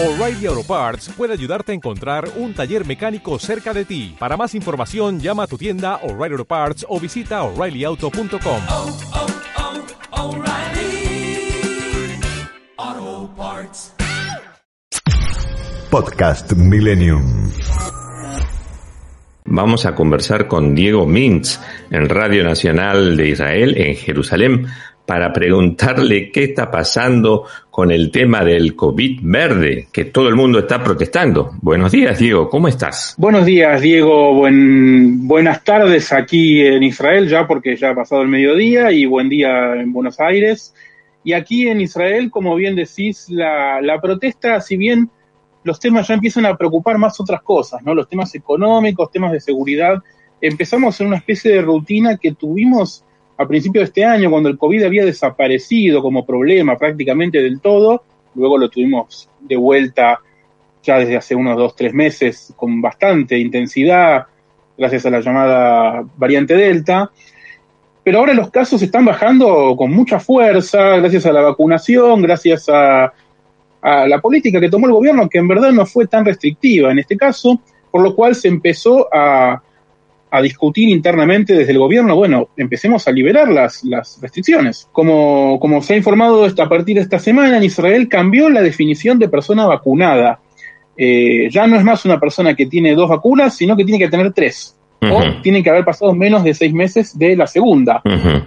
O'Reilly Auto Parts puede ayudarte a encontrar un taller mecánico cerca de ti. Para más información, llama a tu tienda O'Reilly Auto Parts o visita oreillyauto.com. oh, oh, Parts. Podcast Millennium. Vamos a conversar con Diego Mintz en Radio Nacional de Israel en Jerusalén para preguntarle qué está pasando con el tema del COVID verde, que todo el mundo está protestando. Buenos días, Diego, ¿cómo estás? Buenos días, Diego. Buen, buenas tardes aquí en Israel, ya porque ya ha pasado el mediodía, y buen día en Buenos Aires. Y aquí en Israel, como bien decís, la, la protesta, si bien los temas ya empiezan a preocupar más otras cosas, ¿no? Los temas económicos, temas de seguridad. Empezamos en una especie de rutina que tuvimos a principios de este año, cuando el COVID había desaparecido como problema prácticamente del todo, luego lo tuvimos de vuelta ya desde hace unos dos, tres meses con bastante intensidad, gracias a la llamada variante Delta. Pero ahora los casos están bajando con mucha fuerza, gracias a la vacunación, gracias a, a la política que tomó el gobierno, que en verdad no fue tan restrictiva en este caso, por lo cual se empezó a, a discutir internamente desde el gobierno, bueno, empecemos a liberar las, las restricciones. Como, como se ha informado a partir de esta semana, en Israel cambió la definición de persona vacunada. Eh, ya no es más una persona que tiene dos vacunas, sino que tiene que tener tres. O tienen que haber pasado menos de seis meses de la segunda.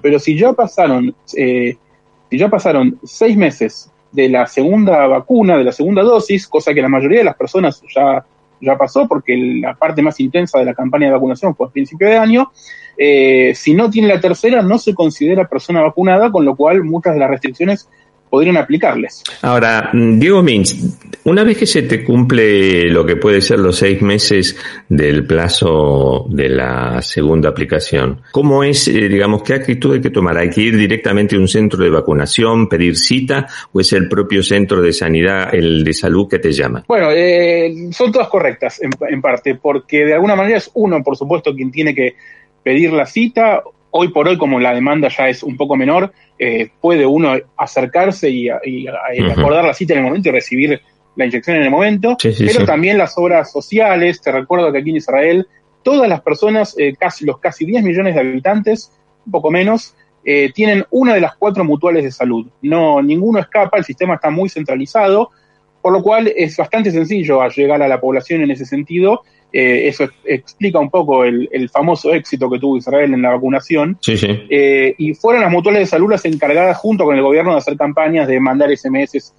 Pero si ya pasaron, eh, si ya pasaron seis meses de la segunda vacuna, de la segunda dosis, cosa que la mayoría de las personas ya, ya pasó, porque la parte más intensa de la campaña de vacunación fue a principio de año, eh, si no tiene la tercera no se considera persona vacunada, con lo cual muchas de las restricciones podrían aplicarles. Ahora, Diego Mintz, una vez que se te cumple lo que puede ser los seis meses del plazo de la segunda aplicación, ¿cómo es, eh, digamos, qué actitud hay que tomar? ¿Hay que ir directamente a un centro de vacunación, pedir cita, o es el propio centro de sanidad, el de salud que te llama? Bueno, eh, son todas correctas en, en parte, porque de alguna manera es uno, por supuesto, quien tiene que pedir la cita. Hoy por hoy, como la demanda ya es un poco menor, eh, puede uno acercarse y, y- acordar la cita en el momento y recibir la inyección en el momento. Sí, sí, pero sí. también las obras sociales. Te recuerdo que aquí en Israel todas las personas, eh, casi los casi 10 millones de habitantes, un poco menos, eh, tienen una de las cuatro mutuales de salud. No, ninguno escapa, el sistema está muy centralizado, por lo cual es bastante sencillo llegar a la población en ese sentido. Eh, eso ex- explica un poco el, el famoso éxito que tuvo Israel en la vacunación. Sí, sí. Eh, y fueron las mutuales de salud las encargadas junto con el gobierno de hacer campañas de mandar SMS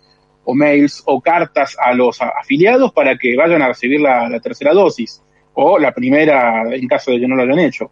o mails o cartas a los afiliados para que vayan a recibir la, la tercera dosis o la primera en caso de que no lo hayan hecho.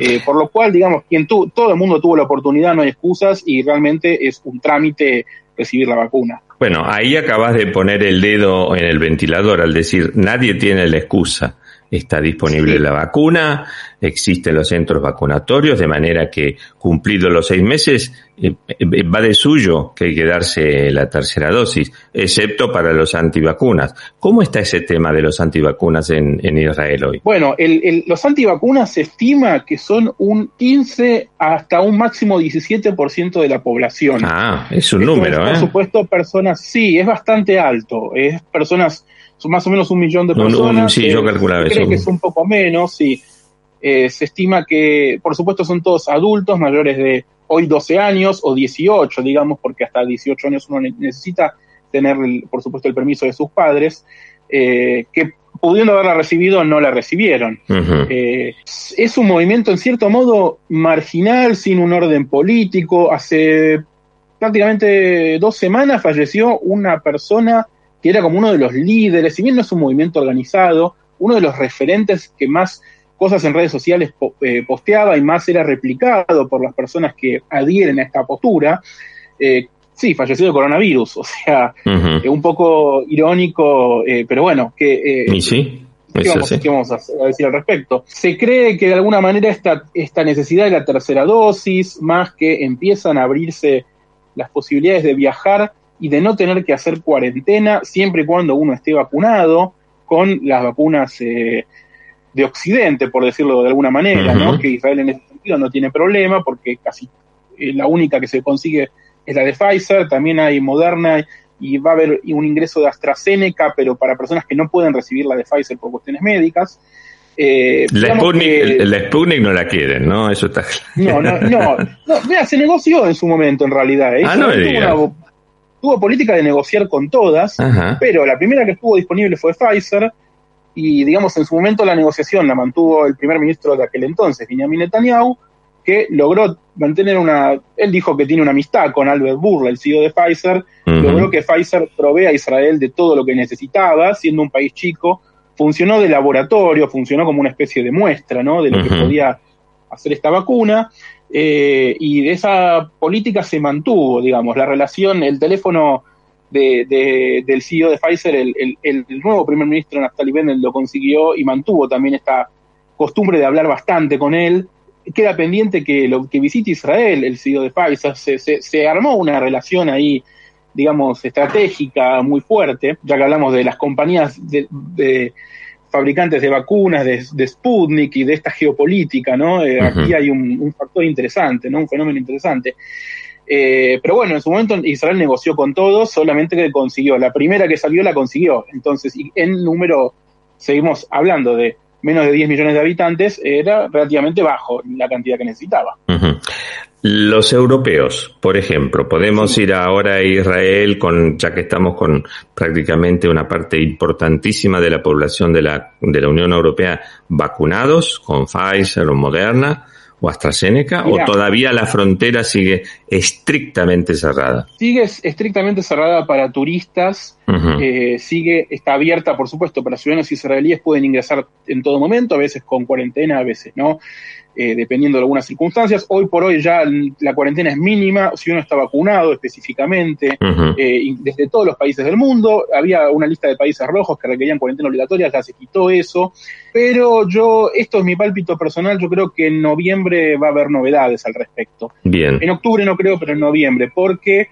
Eh, por lo cual, digamos, quien tu, todo el mundo tuvo la oportunidad, no hay excusas y realmente es un trámite recibir la vacuna. Bueno, ahí acabas de poner el dedo en el ventilador al decir nadie tiene la excusa. Está disponible Sí. la vacuna, existen los centros vacunatorios, de manera que cumplidos los seis meses eh, eh, va de suyo que hay que darse la tercera dosis, excepto para los antivacunas. ¿Cómo está ese tema de los antivacunas en, en Israel hoy? Bueno, el- el- los antivacunas se estima que son un 15 hasta un máximo 17% de la población. Ah, es un Esto número, es, Por ¿eh? supuesto, personas, sí, es bastante alto. Es personas, son más o menos un millón de personas. sí, eh, yo calculaba se eso. cree que es un poco menos, sí. Eh, se estima que, por supuesto, son todos adultos mayores de hoy 12 años o 18, digamos, porque hasta 18 años uno ne- necesita tener, por supuesto, el permiso de sus padres, eh, que pudiendo haberla recibido no la recibieron. Eh, es un movimiento en cierto modo marginal, sin un orden político. Hace prácticamente dos semanas falleció una persona que era como uno de los líderes, si bien no es un movimiento organizado, uno de los referentes que más cosas en redes sociales eh, posteaba y más era replicado por las personas que adhieren a esta postura. Eh, sí, falleció de coronavirus, o sea, eh, un poco irónico, eh, pero bueno, que Y sí, ¿Qué vamos, qué vamos a a decir al respecto? Se cree que de alguna manera esta, esta necesidad de la tercera dosis, más que empiezan a abrirse las posibilidades de viajar y de no tener que hacer cuarentena siempre y cuando uno esté vacunado con las vacunas eh, de Occidente, por decirlo de alguna manera, ¿no? Que Israel en ese sentido no tiene problema porque casi eh, la única que se consigue es la de Pfizer, también hay Moderna y va a haber un ingreso de AstraZeneca, pero para personas que no pueden recibir la de Pfizer por cuestiones médicas. Eh, la, Sputnik, no la quieren, ¿no? Eso está claro. No, no, no. mira, se negoció en su momento, en realidad. ¿eh? Ah, no me tuvo, política de negociar con todas, pero la primera que estuvo disponible fue Pfizer, y digamos, en su momento la negociación la mantuvo el primer ministro de aquel entonces, Benjamin Netanyahu, que logró mantener una, él dijo que tiene una amistad con Albert Burla, el CEO de Pfizer, logró que Pfizer provea a Israel de todo lo que necesitaba, siendo un país chico, funcionó de laboratorio, funcionó como una especie de muestra, ¿no? De lo que podía hacer esta vacuna, eh, y de esa política se mantuvo, digamos, la relación, el teléfono de, del CEO de Pfizer, el, el, nuevo primer ministro Naftali Bennett lo consiguió y mantuvo también esta costumbre de hablar bastante con él, queda pendiente que lo que visite Israel, el CEO de Pfizer, se, se, armó una relación ahí, digamos, estratégica muy fuerte, ya que hablamos de las compañías de, fabricantes de vacunas, de, Sputnik y de esta geopolítica, ¿no? Eh, aquí hay un, factor interesante, ¿no? Un fenómeno interesante. Eh, pero bueno, en su momento Israel negoció con todos, solamente que consiguió. La primera que salió la consiguió. Entonces, en número, seguimos hablando de menos de 10 millones de habitantes, era relativamente bajo la cantidad que necesitaba. Los europeos, por ejemplo, podemos ir ahora a Israel con, ya que estamos con prácticamente una parte importantísima de la población de la, de la Unión Europea vacunados con Pfizer o Moderna o AstraZeneca o todavía la frontera sigue estrictamente cerrada? Sigue estrictamente cerrada para turistas, eh, sigue, está abierta, por supuesto, para ciudadanos israelíes, pueden ingresar en todo momento, a veces con cuarentena, a veces no. Eh, dependiendo de algunas circunstancias. Hoy por hoy ya la cuarentena es mínima si uno está vacunado específicamente, eh, desde todos los países del mundo. Había una lista de países rojos que requerían cuarentena obligatoria, ya se quitó eso. Pero yo, esto es mi pálpito personal, yo creo que en noviembre va a haber novedades al respecto. Bien. En octubre no creo, pero en noviembre, porque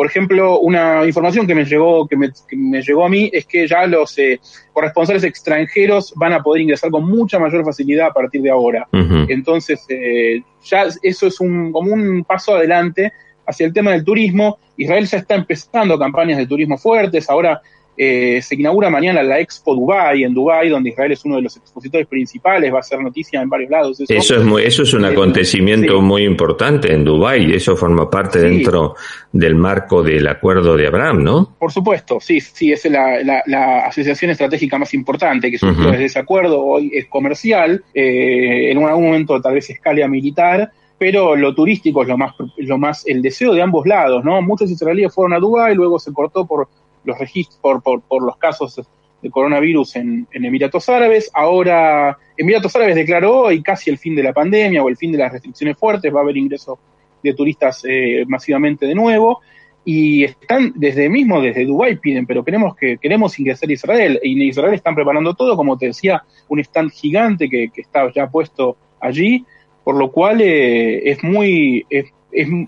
por ejemplo, una información que me llegó, que me, llegó a mí es que ya los eh, corresponsales extranjeros van a poder ingresar con mucha mayor facilidad a partir de ahora. Entonces, eh, ya eso es un, como un paso adelante hacia el tema del turismo. Israel ya está empezando campañas de turismo fuertes. Ahora eh, se inaugura mañana la Expo Dubai en Dubai, donde Israel es uno de los expositores principales, va a ser noticia en varios lados. Eso, es, muy, eso es un eh, acontecimiento muy importante en Dubai, eso forma parte dentro del marco del acuerdo de Abraham, ¿no? Por supuesto, sí, sí, es la, asociación estratégica más importante que surgió desde ese acuerdo, hoy es comercial, eh, en algún momento tal vez escala militar, pero lo turístico es lo más, lo más, el deseo de ambos lados, ¿no? Muchos israelíes fueron a Dubái, luego se cortó por los registros por, por, los casos de coronavirus en, Emiratos Árabes. Ahora, Emiratos Árabes declaró hoy casi el fin de la pandemia o el fin de las restricciones fuertes, va a haber ingreso de turistas eh, masivamente de nuevo. Y están desde mismo, desde Dubái piden, pero queremos que queremos ingresar a Israel. Y en Israel están preparando todo, como te decía, un stand gigante que, está ya puesto allí, por lo cual eh, es muy, es,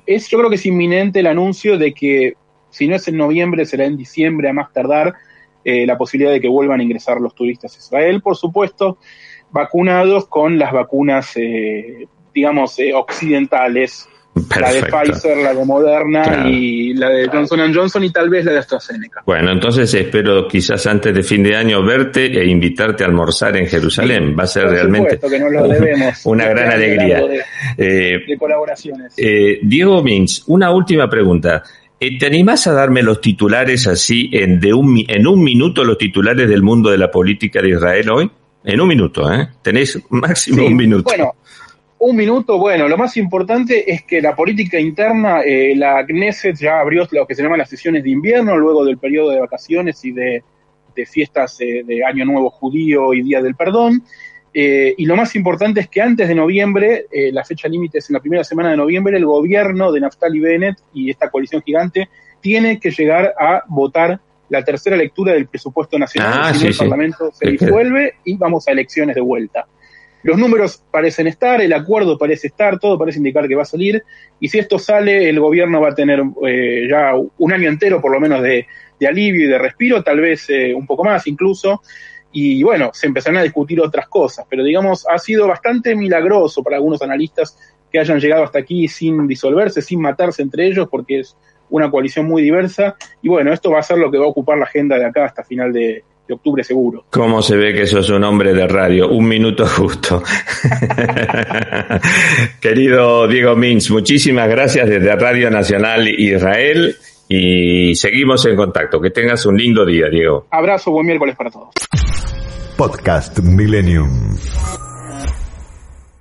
es, yo creo que es inminente el anuncio de que si no es en noviembre, será en diciembre a más tardar, eh, la posibilidad de que vuelvan a ingresar los turistas a Israel, por supuesto, vacunados con las vacunas, eh, digamos, eh, occidentales, La de Pfizer, la de Moderna y la de Johnson Johnson y tal vez la de AstraZeneca. Bueno, entonces espero quizás antes de fin de año verte e invitarte a almorzar en Jerusalén. Va a ser realmente una gran alegría. De, colaboraciones. Diego Mins, una última pregunta. Eh, ¿Te animás a darme los titulares así, en, de un, en un minuto, los titulares del mundo de la política de Israel hoy? En un minuto, ¿eh? Tenés máximo un minuto. Bueno, un minuto, bueno, lo más importante es que la política interna, eh, la Knesset ya abrió lo que se llaman las sesiones de invierno, luego del periodo de vacaciones y de, fiestas eh, de Año Nuevo Judío y Día del Perdón. Eh, y lo más importante es que antes de noviembre, eh, la fecha límite es en la primera semana de noviembre, el gobierno de Naftali Bennett y esta coalición gigante tiene que llegar a votar la tercera lectura del presupuesto nacional. Ah, el Parlamento se disuelve y vamos a elecciones de vuelta. Los números parecen estar, el acuerdo parece estar, todo parece indicar que va a salir. Y si esto sale, el gobierno va a tener eh, ya un año entero, por lo menos, de, alivio y de respiro, tal vez un poco más incluso y bueno, se empezaron a discutir otras cosas, pero digamos, ha sido bastante milagroso para algunos analistas que hayan llegado hasta aquí sin disolverse, sin matarse entre ellos, porque es una coalición muy diversa. Y bueno, esto va a ser lo que va a ocupar la agenda de acá hasta final de, de octubre seguro. ¿Cómo se ve que sos un hombre de radio? Un minuto justo. Querido Diego Mins, muchísimas gracias desde Radio Nacional Israel y seguimos en contacto. Que tengas un lindo día, Diego. Abrazo, buen miércoles para todos. Podcast Millennium.